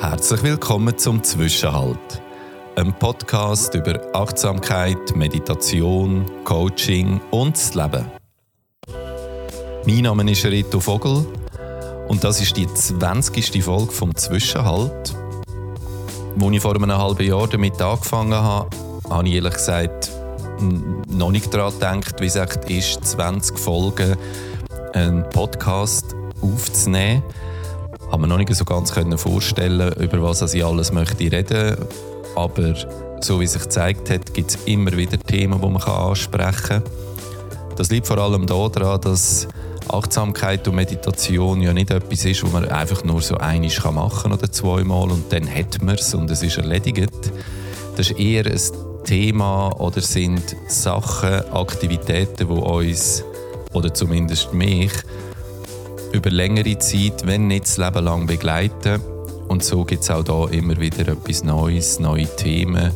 Herzlich willkommen zum Zwischenhalt. Ein Podcast über Achtsamkeit, Meditation, Coaching und das Leben. Mein Name ist Reto Vogel und das ist die 20. Folge vom Zwischenhalt. Als ich vor einem halben Jahr damit angefangen habe, habe ich ehrlich gesagt noch nicht daran gedacht, wie es echt ist, 20 Folgen einen Podcast aufzunehmen habe mir noch nicht so ganz vorstellen über was ich alles möchte reden aber so wie sich gezeigt hat, gibt es immer wieder Themen, die man ansprechen kann. Das liegt vor allem daran, dass Achtsamkeit und Meditation ja nicht etwas ist, wo man einfach nur so einisch machen kann oder zweimal und dann hat man es und es ist erledigt. Das ist eher ein Thema oder sind Sachen, Aktivitäten, die uns oder zumindest mich über längere Zeit, wenn nicht das Leben lang begleiten. Und so gibt es auch da immer wieder etwas Neues, neue Themen,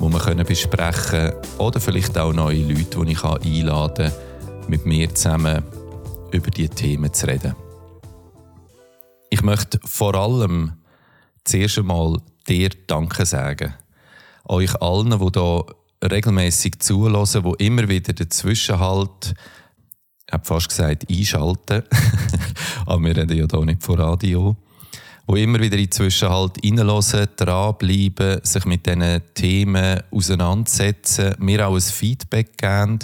die wir können besprechen können. Oder vielleicht auch neue Leute, die ich einladen kann, mit mir zusammen über diese Themen zu reden. Ich möchte vor allem zuerst einmal dir Danke sagen. Euch allen, die hier regelmäßig zulassen, die immer wieder dazwischen halten, ich habe fast gesagt, einschalten. Aber wir reden ja hier nicht von Radio. Wo immer wieder inzwischen halt reinhören, dranbleiben, sich mit diesen Themen auseinandersetzen, mir auch ein Feedback geben.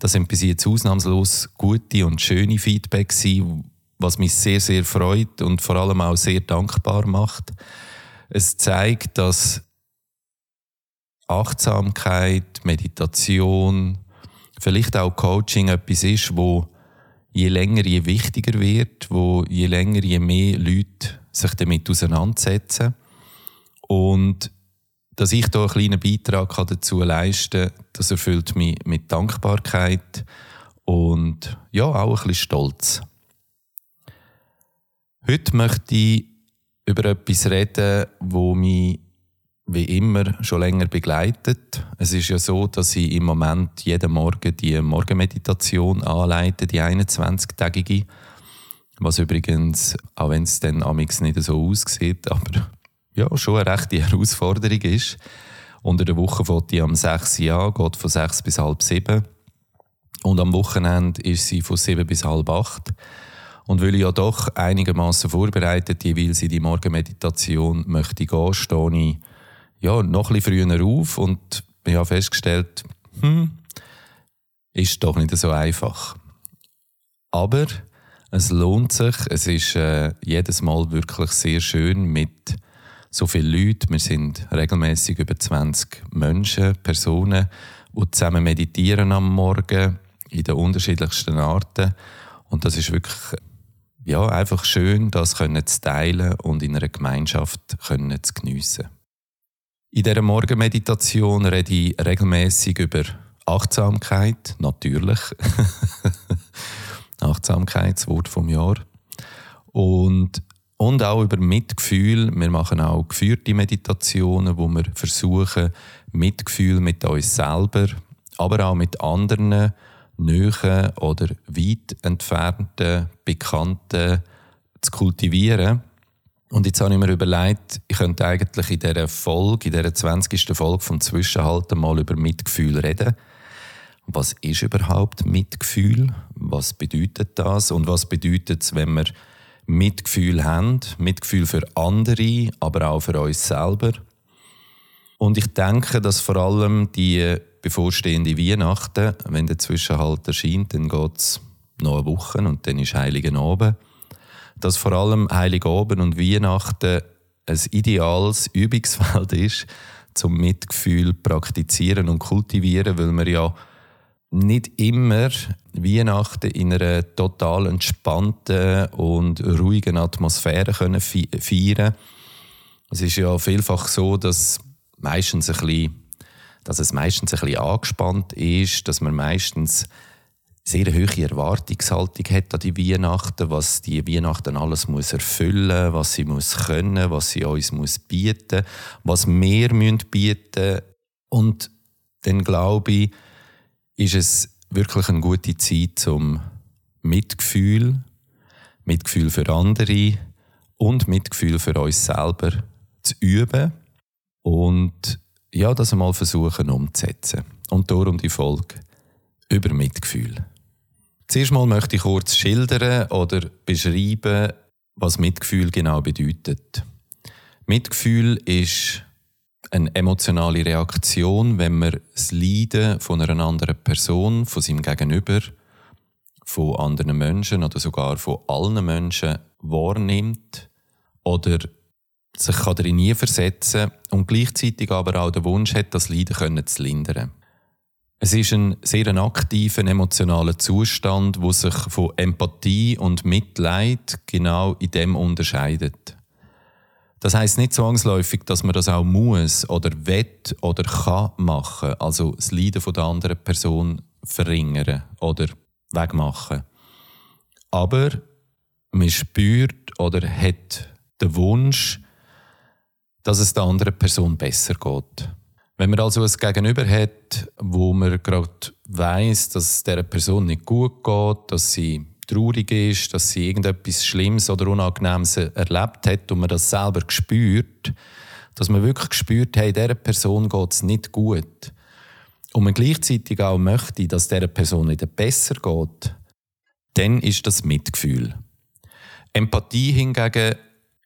Das sind bis jetzt ausnahmslos gute und schöne Feedback gewesen, was mich sehr, sehr freut und vor allem auch sehr dankbar macht. Es zeigt, dass Achtsamkeit, Meditation, vielleicht auch Coaching etwas ist, wo je länger, je wichtiger wird, wo je länger, je mehr Leute sich damit auseinandersetzen. Und dass ich da einen kleinen Beitrag dazu leisten kann, das erfüllt mich mit Dankbarkeit und ja, auch ein bisschen Stolz. Heute möchte ich über etwas reden, wo mich wie immer schon länger begleitet. Es ist ja so, dass ich im Moment jeden Morgen die Morgenmeditation anleite, die 21-tägige. Was übrigens, auch wenn es dann amix nicht so aussieht, aber ja, schon eine rechte Herausforderung ist. Unter der Woche fängt die am 6 Uhr geht von 6 bis halb 7. Und am Wochenende ist sie von 7 bis halb 8. Und weil ich ja doch einigermaßen vorbereitet jeweils in die Morgenmeditation möchte gehen, stehe ich ja, noch ein bisschen früher auf und ich habe festgestellt, hm, ist doch nicht so einfach. Aber es lohnt sich. Es ist äh, jedes Mal wirklich sehr schön mit so vielen Leuten. Wir sind regelmäßig über 20 Menschen, Personen, die zusammen meditieren am Morgen in den unterschiedlichsten Arten. Und das ist wirklich ja, einfach schön, das können zu teilen und in einer Gemeinschaft können zu geniessen. In dieser Morgenmeditation rede ich regelmäßig über Achtsamkeit, natürlich. Achtsamkeit, das Wort vom Jahr. Und, und auch über Mitgefühl. Wir machen auch geführte Meditationen, wo wir versuchen, Mitgefühl mit uns selber, aber auch mit anderen, nahen oder weit entfernten Bekannten zu kultivieren und jetzt habe ich mir überlegt, ich könnte eigentlich in dieser Folge, in dieser 20. Folge vom Zwischenhalten mal über Mitgefühl reden. Was ist überhaupt Mitgefühl? Was bedeutet das? Und was bedeutet es, wenn wir Mitgefühl haben? Mitgefühl für andere, aber auch für uns selber. Und ich denke, dass vor allem die bevorstehende Weihnachten, wenn der Zwischenhalt erscheint, dann geht es noch eine Woche und dann ist Heiligen Abend dass vor allem Heiligabend und Weihnachten ein ideales Übungsfeld ist, zum Mitgefühl praktizieren und kultivieren, weil wir ja nicht immer Weihnachten in einer total entspannten und ruhigen Atmosphäre können feiern. Es ist ja vielfach so, dass, meistens ein bisschen, dass es meistens ein bisschen angespannt ist, dass man meistens sehr hohe Erwartungshaltung hat an die Weihnachten, was die Weihnachten alles muss erfüllen, was sie muss können, was sie uns muss bieten, was wir müssen bieten. Und dann glaube ich, ist es wirklich eine gute Zeit zum Mitgefühl, Mitgefühl für andere und Mitgefühl für uns selber zu üben und ja, das einmal versuchen umzusetzen. Und darum die Folge über Mitgefühl. Zuerst mal möchte ich kurz schildern oder beschreiben, was Mitgefühl genau bedeutet. Mitgefühl ist eine emotionale Reaktion, wenn man das Leiden von einer anderen Person, von seinem Gegenüber, von anderen Menschen oder sogar von allen Menschen wahrnimmt oder sich darin nie versetzen und gleichzeitig aber auch den Wunsch hat, das Leiden zu lindern. Es ist ein sehr aktiver emotionaler Zustand, wo sich von Empathie und Mitleid genau in dem unterscheidet. Das heißt nicht zwangsläufig, dass man das auch muss oder wett oder kann machen, also das Leiden der anderen Person verringern oder wegmachen. Aber man spürt oder hat den Wunsch, dass es der anderen Person besser geht. Wenn man also ein Gegenüber hat, wo man gerade weiß, dass es der Person nicht gut geht, dass sie traurig ist, dass sie irgendetwas Schlimmes oder Unangenehmes erlebt hat und man das selber spürt, dass man wirklich spürt, hey, dieser Person geht es nicht gut. Und man gleichzeitig auch möchte, dass dieser Person wieder besser geht, dann ist das Mitgefühl. Empathie hingegen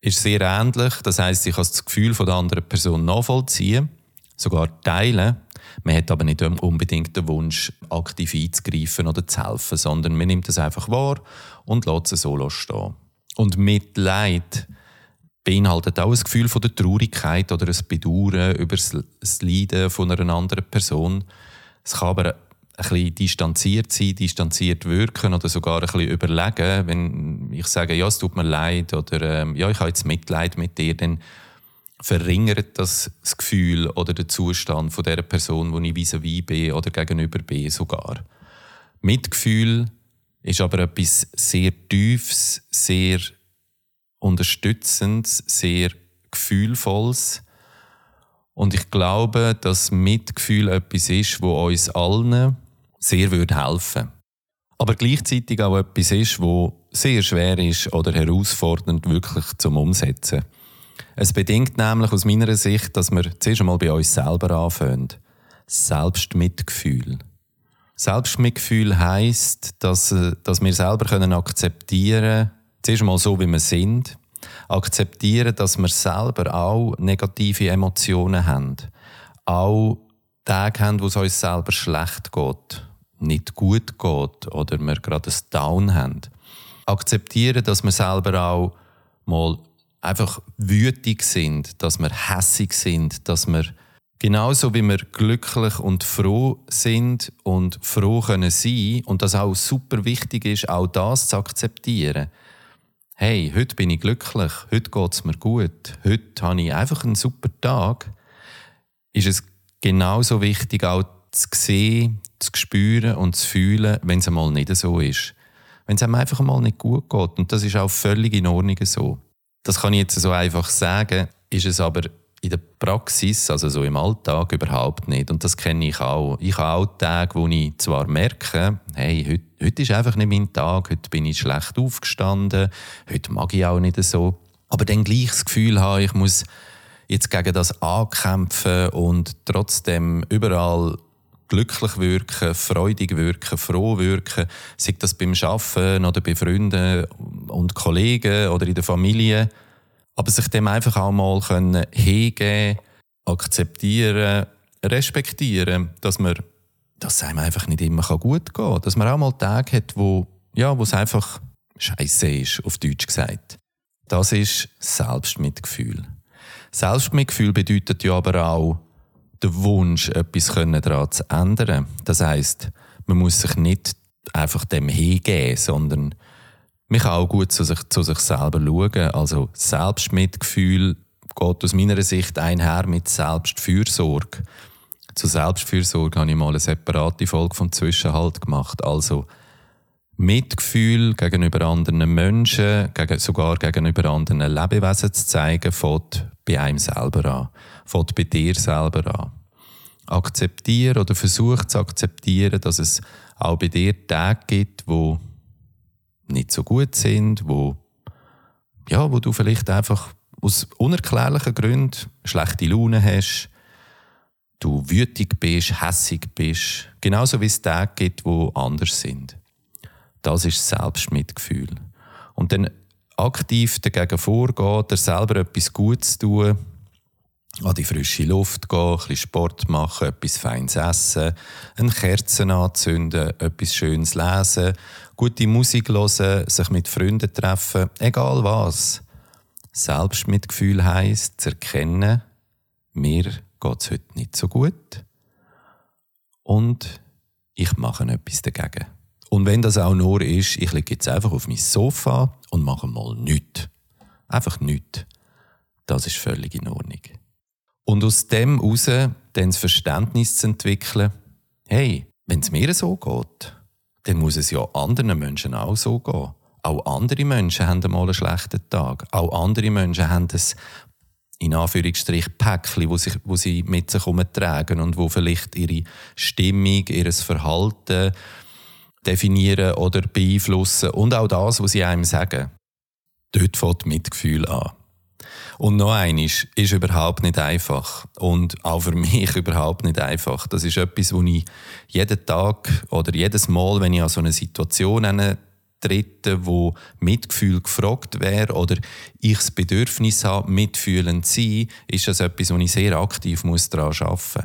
ist sehr ähnlich. Das heißt, ich kann das Gefühl von der anderen Person nachvollziehen, sogar teilen. Man hat aber nicht unbedingt den Wunsch, aktiv einzugreifen oder zu helfen, sondern man nimmt es einfach wahr und lässt es so stehen. Und Mitleid beinhaltet auch ein Gefühl von der Traurigkeit oder ein Bedauern über das Leiden von einer anderen Person. Es kann aber ein bisschen distanziert sein, distanziert wirken oder sogar ein bisschen überlegen. Wenn ich sage, ja, es tut mir leid oder ähm, ja, ich habe jetzt Mitleid mit dir, dann verringert das das Gefühl oder den Zustand von der Person, wo ich vis-à-vis bin oder gegenüber bin sogar. Mitgefühl ist aber etwas sehr Tiefes, sehr Unterstützendes, sehr Gefühlvolles. Und ich glaube, dass Mitgefühl etwas ist, wo uns allen sehr würde helfen. Aber gleichzeitig auch etwas ist, wo sehr schwer ist oder herausfordernd wirklich zum Umsetzen. Es bedingt nämlich aus meiner Sicht, dass wir zuerst einmal bei uns selber anfangen. Selbstmitgefühl. Selbstmitgefühl heisst, dass, äh, dass wir selber können akzeptieren zuerst einmal so, wie wir sind, akzeptieren, dass wir selber auch negative Emotionen haben, auch Tage haben, wo es uns selber schlecht geht, nicht gut geht oder wir gerade ein Down haben. Akzeptieren, dass wir selber auch mal einfach wütig sind, dass wir hässig sind, dass wir genauso wie wir glücklich und froh sind und froh können sein und das auch super wichtig ist, auch das zu akzeptieren. Hey, heute bin ich glücklich, heute geht es mir gut, heute habe ich einfach einen super Tag, ist es genauso wichtig, auch zu sehen, zu spüren und zu fühlen, wenn es einmal nicht so ist. Wenn es einem einfach mal nicht gut geht. Und das ist auch völlig in Ordnung so. Das kann ich jetzt so einfach sagen, ist es aber in der Praxis, also so im Alltag, überhaupt nicht. Und das kenne ich auch. Ich habe auch Tage, wo ich zwar merke, hey, heute, heute ist einfach nicht mein Tag, heute bin ich schlecht aufgestanden, heute mag ich auch nicht so. Aber dann gleich das Gefühl habe, ich muss jetzt gegen das ankämpfen und trotzdem überall glücklich wirken, freudig wirken, froh wirken, sei das beim Arbeiten oder bei Freunden und Kollegen oder in der Familie. Aber sich dem einfach auch mal können akzeptieren, respektieren, dass man dass einem einfach nicht immer gut gehen kann. Dass man auch mal Tage hat, wo, ja, wo es einfach scheiße ist, auf Deutsch gesagt. Das ist Selbstmitgefühl. Selbstmitgefühl bedeutet ja aber auch, der Wunsch, etwas daran zu ändern. Das heißt, man muss sich nicht einfach dem hingeben, sondern man kann auch gut zu sich, zu sich selber schauen. Also Selbstmitgefühl geht aus meiner Sicht einher mit Selbstfürsorge. Zu Selbstfürsorge habe ich mal eine separate Folge vom Zwischenhalt gemacht. Also Mitgefühl gegenüber anderen Menschen, sogar gegenüber anderen Lebewesen zu zeigen, fängt bei einem selber an, fängt bei dir selber an. Akzeptieren oder versuch zu akzeptieren, dass es auch bei dir Tage gibt, wo nicht so gut sind, wo, ja, wo du vielleicht einfach aus unerklärlichen Gründen schlechte Laune hast, du wütig bist, hässig bist, genauso wie es Tage gibt, wo anders sind. Das ist Selbstmitgefühl. Und dann aktiv dagegen vorgehen, selber etwas Gutes tun, an die frische Luft gehen, ein Sport machen, etwas Feines essen, eine Kerze anzünden, etwas Schönes lesen, gute Musik hören, sich mit Freunden treffen, egal was. Selbstmitgefühl heisst, zu erkennen, mir geht es heute nicht so gut und ich mache etwas dagegen. Und wenn das auch nur ist, ich lege jetzt einfach auf mein Sofa und mache mal nichts. Einfach nichts. Das ist völlig in Ordnung. Und aus dem heraus dann das Verständnis zu entwickeln, hey, wenn es mir so geht, dann muss es ja anderen Menschen auch so gehen. Auch andere Menschen haben einmal einen schlechten Tag. Auch andere Menschen haben das in Anführungsstrich Päckchen, wo, sich, wo sie mit sich herumtragen und wo vielleicht ihre Stimmung, ihr Verhalten definieren oder beeinflussen und auch das, was sie einem sagen. Dort fängt Mitgefühl an. Und noch eines ist überhaupt nicht einfach. Und auch für mich überhaupt nicht einfach. Das ist etwas, wo ich jeden Tag oder jedes Mal, wenn ich an so eine Situation trete, wo Mitgefühl gefragt wäre oder ich das Bedürfnis habe, mitfühlend zu sein, ist das etwas, wo ich sehr aktiv daran arbeiten muss.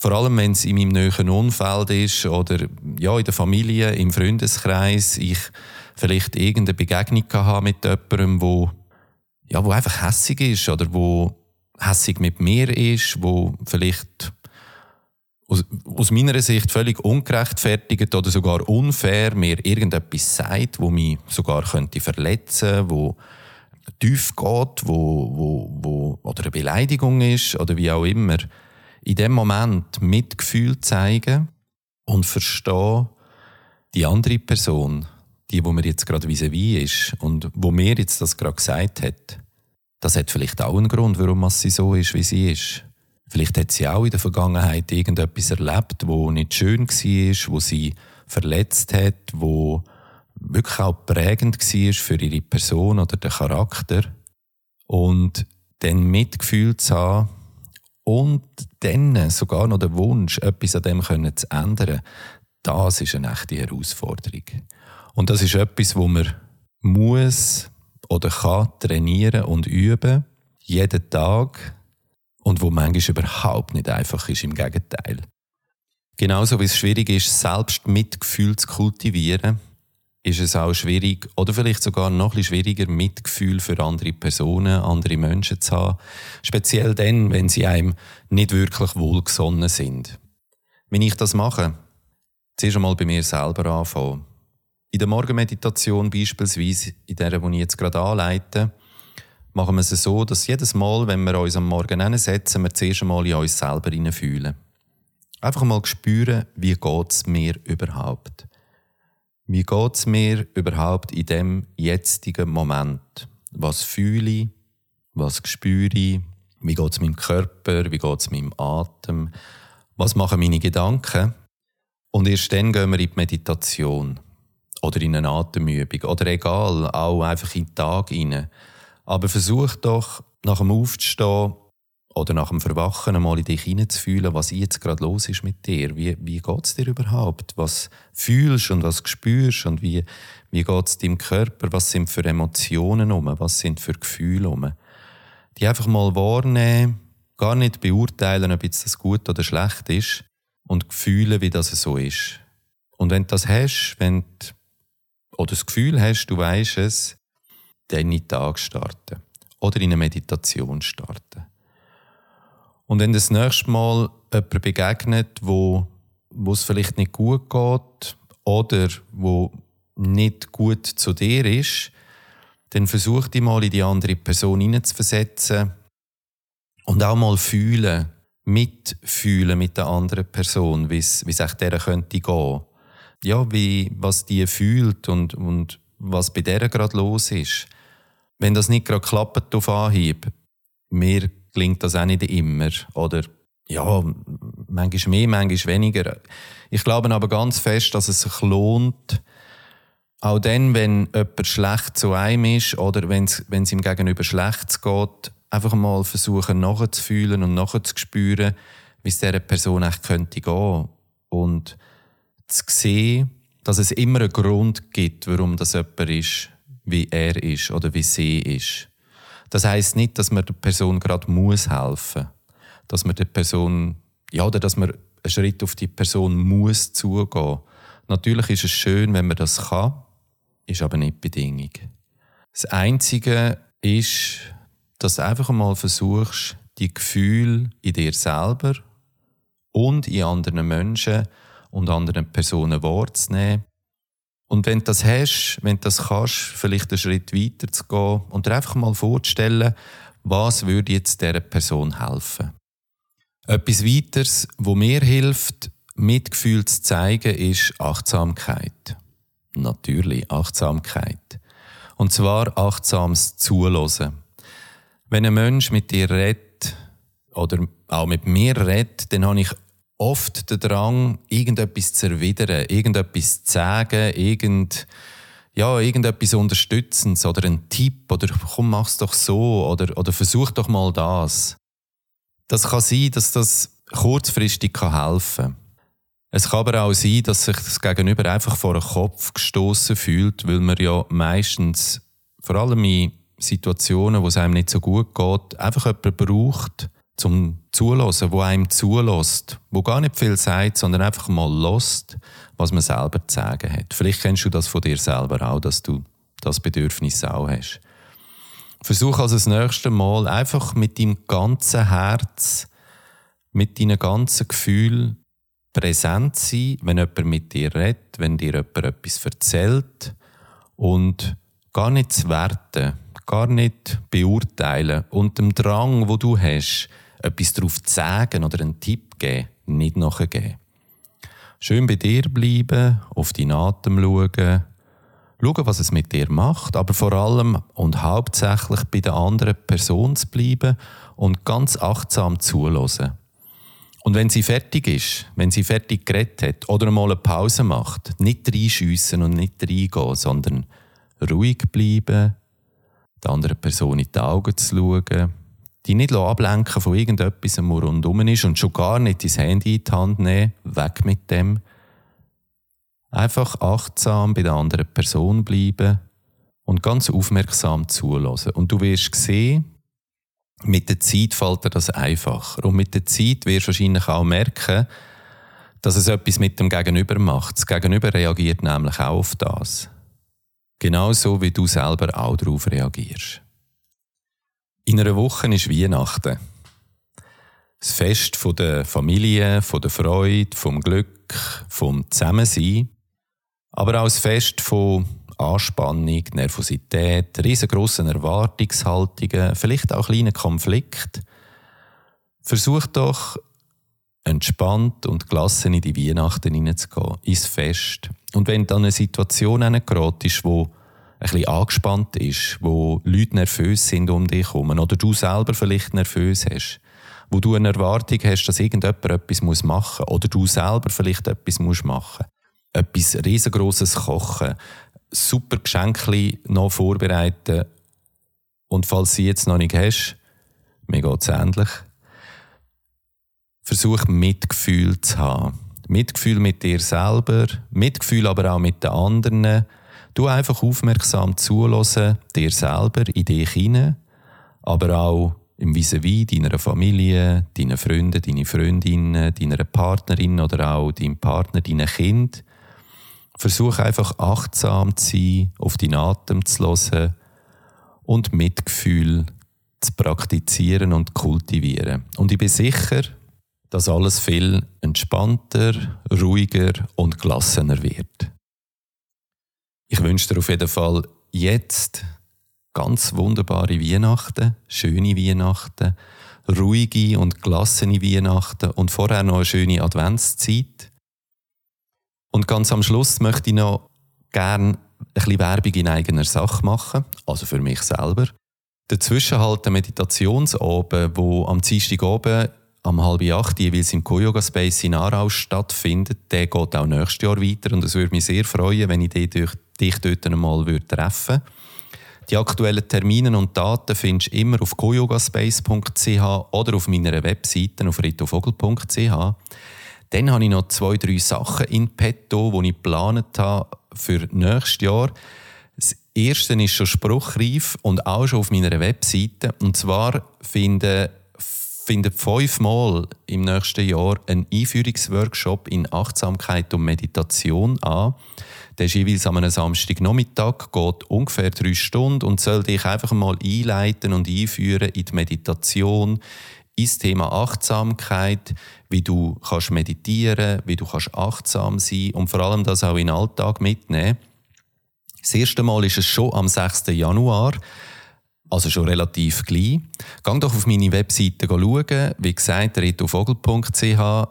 Vor allem, wenn es in meinem näheren Umfeld ist oder ja, in der Familie, im Freundeskreis, ich vielleicht irgendeine Begegnung habe mit jemandem, wo ja, wo einfach hässig ist oder wo hässig mit mir ist, wo vielleicht aus, aus meiner Sicht völlig ungerechtfertigt oder sogar unfair mir irgendetwas sagt, wo mich sogar könnte verletzen, wo tief geht, wo, wo, wo oder eine Beleidigung ist oder wie auch immer. In dem Moment Mitgefühl zeigen und verstehen, die andere Person die, wo mir jetzt gerade vis-à-vis ist und wo mir jetzt das gerade gesagt hat, das hat vielleicht auch einen Grund, warum sie so ist, wie sie ist. Vielleicht hat sie auch in der Vergangenheit irgendetwas erlebt, wo nicht schön war, wo sie verletzt hat, wo wirklich auch prägend war für ihre Person oder den Charakter. Und dann Mitgefühl zu haben und dann sogar noch den Wunsch, etwas an dem zu ändern, das ist eine echte Herausforderung. Und das ist etwas, wo man muss oder kann trainieren und üben, jeden Tag, und wo manchmal überhaupt nicht einfach ist, im Gegenteil. Genauso wie es schwierig ist, selbst Mitgefühl zu kultivieren, ist es auch schwierig oder vielleicht sogar noch ein schwieriger, Mitgefühl für andere Personen, andere Menschen zu haben. Speziell dann, wenn sie einem nicht wirklich wohlgesonnen sind. Wenn ich das mache, zuerst einmal bei mir selber anfangen. In der Morgenmeditation beispielsweise, in der, die ich jetzt gerade anleite, machen wir es so, dass jedes Mal, wenn wir uns am Morgen hinsetzen, wir zuerst einmal in uns selber fühlen. Einfach mal spüren, wie geht es mir überhaupt. Wie geht es mir überhaupt in dem jetzigen Moment? Was fühle ich? Was spüre ich? Wie geht es meinem Körper? Wie geht es meinem Atem? Was machen meine Gedanken? Und erst dann gehen wir in die Meditation oder in eine Atemübung oder egal, auch einfach in den Tag hinein. Aber versuch doch, nach dem Aufstehen oder nach dem Verwachen einmal in dich hineinzufühlen, was jetzt gerade los ist mit dir. Wie, wie geht es dir überhaupt? Was fühlst und was spürst und wie, wie geht es deinem Körper? Was sind für Emotionen um? Was sind für Gefühle um? Die einfach mal wahrnehmen, gar nicht beurteilen, ob jetzt das gut oder schlecht ist und fühlen, wie das so ist. Und wenn du das hast, wenn du oder das Gefühl hast, du weißt es, dann in den Tag starten oder in eine Meditation starten. Und wenn das nächste Mal jemand begegnet, wo, wo es vielleicht nicht gut geht oder wo nicht gut zu dir ist, dann versuch dich mal in die andere Person hineinzuversetzen und auch mal fühlen, mitfühlen mit der anderen Person, wie es echt dieser könnte gehen ja, wie, was die fühlt und, und was bei der gerade los ist. Wenn das nicht gerade klappt auf Anhieb, mir klingt das auch nicht immer. Oder ja, manchmal mehr, manchmal weniger. Ich glaube aber ganz fest, dass es sich lohnt, Auch dann, wenn jemand schlecht zu einem ist oder wenn es ihm gegenüber schlecht geht, einfach mal versuchen nachzufühlen und nachzuspüren, wie es dieser Person echt könnte gehen. Und zu sehen, dass es immer einen Grund gibt, warum das jemand ist, wie er ist oder wie sie ist. Das heißt nicht, dass man der Person gerade muss helfen, dass man der Person ja oder dass man einen Schritt auf die Person muss zugehen. Natürlich ist es schön, wenn man das kann, ist aber nicht Bedingung. Das Einzige ist, dass du einfach mal versuchst, die Gefühle in dir selber und in anderen Menschen und anderen Personen wahrzunehmen. Und wenn du das hast, wenn du das kannst, vielleicht einen Schritt weiter zu gehen und dir einfach mal vorzustellen, was würde jetzt dieser Person helfen. Etwas weiteres, wo mir hilft, Mitgefühl zu zeigen, ist Achtsamkeit. Natürlich Achtsamkeit. Und zwar achtsames Zuhören. Wenn ein Mensch mit dir redet oder auch mit mir redet, dann habe ich oft den Drang, irgendetwas zu erwidern, irgendetwas zu sagen, irgend, ja, irgendetwas Unterstützendes oder einen Tipp oder komm, mach's doch so oder, oder versuch doch mal das. Das kann sein, dass das kurzfristig helfen kann. Es kann aber auch sein, dass sich das Gegenüber einfach vor den Kopf gestoßen fühlt, weil man ja meistens, vor allem in Situationen, wo es einem nicht so gut geht, einfach jemanden braucht, zum Zulassen, wo einem zulässt, wo gar nicht viel sagt, sondern einfach mal lost, was man selber zu sagen hat. Vielleicht kennst du das von dir selber auch, dass du das Bedürfnis auch hast. Versuch also das nächste Mal einfach mit deinem ganzen Herz, mit deinen ganzen Gefühlen präsent sein, wenn jemand mit dir redet, wenn dir jemand etwas erzählt und gar nicht zu werten, gar nicht beurteilen und dem Drang, wo du hast, etwas darauf zu sagen oder einen Tipp geben, nicht nachgeben. Schön bei dir bleiben, auf deinen Atem schauen, schauen, was es mit dir macht, aber vor allem und hauptsächlich bei der anderen Person zu bleiben und ganz achtsam zuhören. Und wenn sie fertig ist, wenn sie fertig geredet hat oder mal eine Pause macht, nicht reinschiessen und nicht reingehen, sondern ruhig bleiben, der anderen Person in die Augen zu schauen, die nicht ablenken von irgendetwas, was rundum ist und schon gar nicht dein Handy in die Hand nehmen, weg mit dem. Einfach achtsam bei der anderen Person bleiben und ganz aufmerksam zulassen. Und du wirst sehen, mit der Zeit fällt dir das einfacher. Und mit der Zeit wirst du wahrscheinlich auch merken, dass es etwas mit dem Gegenüber macht. Das Gegenüber reagiert nämlich auch auf das. Genauso wie du selber auch darauf reagierst. In einer Woche ist Weihnachten. Das Fest von der Familie, von der Freude, vom Glück, vom Zusammensein. Aber auch das Fest von Anspannung, Nervosität, riesengroßen Erwartungshaltungen, vielleicht auch kleinen Konflikt. Versuch doch, entspannt und gelassen in die Weihnachten hineinzugehen, ins Fest. Und wenn dann eine Situation gerät ist, wo ein bisschen angespannt ist, wo Leute nervös sind um dich herum oder du selber vielleicht nervös hast, wo du eine Erwartung hast, dass irgendjemand etwas machen muss oder du selber vielleicht etwas machen musst. Etwas riesengroßes kochen, super Geschenke noch vorbereiten und falls sie jetzt noch nicht hast, mir geht es ähnlich, versuch Mitgefühl zu haben. Mitgefühl mit dir selber, Mitgefühl aber auch mit den anderen, Du einfach aufmerksam zulassen, dir selber, in dich hinein, aber auch im Vis-à-vis deiner Familie, deinen Freunden, deine Freundinnen, deiner Partnerin oder auch deinem Partner, deinen Kind. Versuch einfach achtsam zu sein, auf deinen Atem zu hören und Mitgefühl zu praktizieren und kultivieren. Und ich bin sicher, dass alles viel entspannter, ruhiger und gelassener wird. Ich wünsche dir auf jeden Fall jetzt ganz wunderbare Weihnachten, schöne Weihnachten, ruhige und gelassene Weihnachten und vorher noch eine schöne Adventszeit. Und ganz am Schluss möchte ich noch gerne ein bisschen Werbung in eigener Sache machen, also für mich selber. Dazwischen halt der Meditationsabend, wo am Dienstag oben am halb acht jeweils im Koyoga Space in Aarau stattfindet, der geht auch nächstes Jahr weiter und es würde mich sehr freuen, wenn ich dich durch dich dort einmal treffen würde. Die aktuellen Termine und Daten findest du immer auf coyogaspace.ch oder auf meiner Webseite auf ritofogel.ch. Dann habe ich noch zwei, drei Sachen in petto, die ich geplant habe für nächstes Jahr. Das erste ist schon spruchreif und auch schon auf meiner Webseite. Und zwar finden findet fünfmal im nächsten Jahr ein Einführungsworkshop in Achtsamkeit und Meditation an. Der ist jeweils am Samstagnachmittag, geht ungefähr drei Stunden und soll dich einfach mal einleiten und einführen in die Meditation, ins Thema Achtsamkeit, wie du kannst meditieren, wie du kannst achtsam sein und vor allem das auch in den Alltag mitnehmen. Das erste Mal ist es schon am 6. Januar, also schon relativ gleich. Gang doch auf meine Webseite schauen, wie gesagt, retuvogel.ch.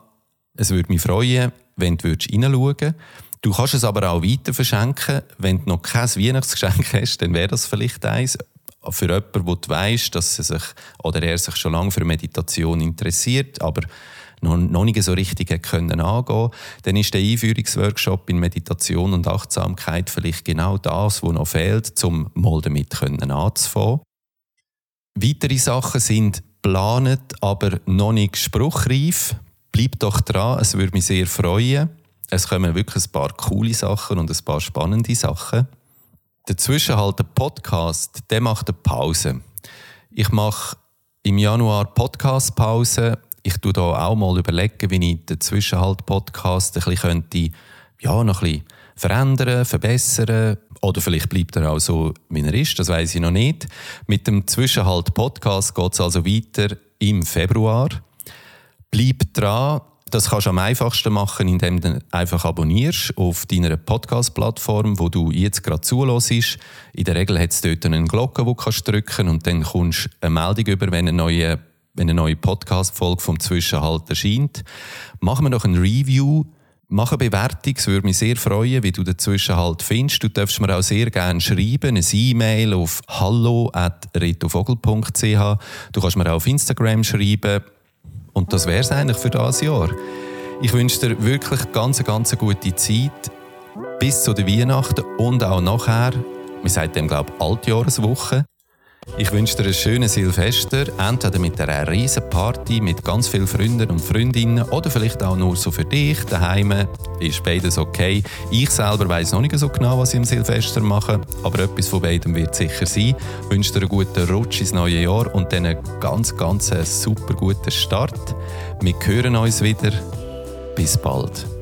Es würde mich freuen, wenn du reinschauen würdest. Du kannst es aber auch weiter verschenken. Wenn du noch kein Weihnachtsgeschenk hast, dann wäre das vielleicht eins. Für jemanden, der weißt, dass er sich oder er sich schon lange für Meditation interessiert, aber noch, nicht so richtig können angehen dann ist der Einführungsworkshop in Meditation und Achtsamkeit vielleicht genau das, was noch fehlt, um mal damit anzufangen. Weitere Sachen sind geplant, aber noch nicht spruchreif. Bleib doch dran, es würde mich sehr freuen. Es kommen wirklich ein paar coole Sachen und ein paar spannende Sachen. Dazwischen halt der Podcast, der macht eine Pause. Ich mache im Januar Podcast-Pause. Ich tue da auch mal überlegen, wie ich den Zwischenhalt-Podcast ein bisschen könnte, ja, noch ein bisschen verändern, verbessern. Oder vielleicht bleibt er auch so, wie er ist, das weiß ich noch nicht. Mit dem Zwischenhalt-Podcast geht es also weiter im Februar. Bleib dran, das kannst du am einfachsten machen, indem du einfach abonnierst auf deiner Podcast-Plattform, wo du jetzt gerade zulässt. In der Regel hat es dort eine Glocke, die du kannst drücken und dann kommst du eine Meldung über, wenn eine neue, wenn eine neue Podcast-Folge vom Zwischenhalt erscheint. Machen wir noch ein Review. Mach eine Bewertung, es würde mich sehr freuen, wie du den Zwischenhalt findest. Du darfst mir auch sehr gerne schreiben, eine E-Mail auf hallo.retovogel.ch. Du kannst mir auch auf Instagram schreiben, und das wäre es eigentlich für das Jahr. Ich wünsche dir wirklich ganz, ganz gute Zeit bis zu der Weihnachten und auch nachher. Wir sagen dem, glaube ich, Altjahreswoche. Ich wünsche dir einen schönen Silvester, entweder mit einer riesen Party mit ganz vielen Freunden und Freundinnen oder vielleicht auch nur so für dich daheim. Ist beides okay. Ich selber weiß noch nicht so genau, was ich am Silvester mache, aber etwas von beidem wird sicher sein. Ich wünsche dir einen guten Rutsch ins neue Jahr und dann einen ganz, ganz super guten Start. Wir hören uns wieder. Bis bald.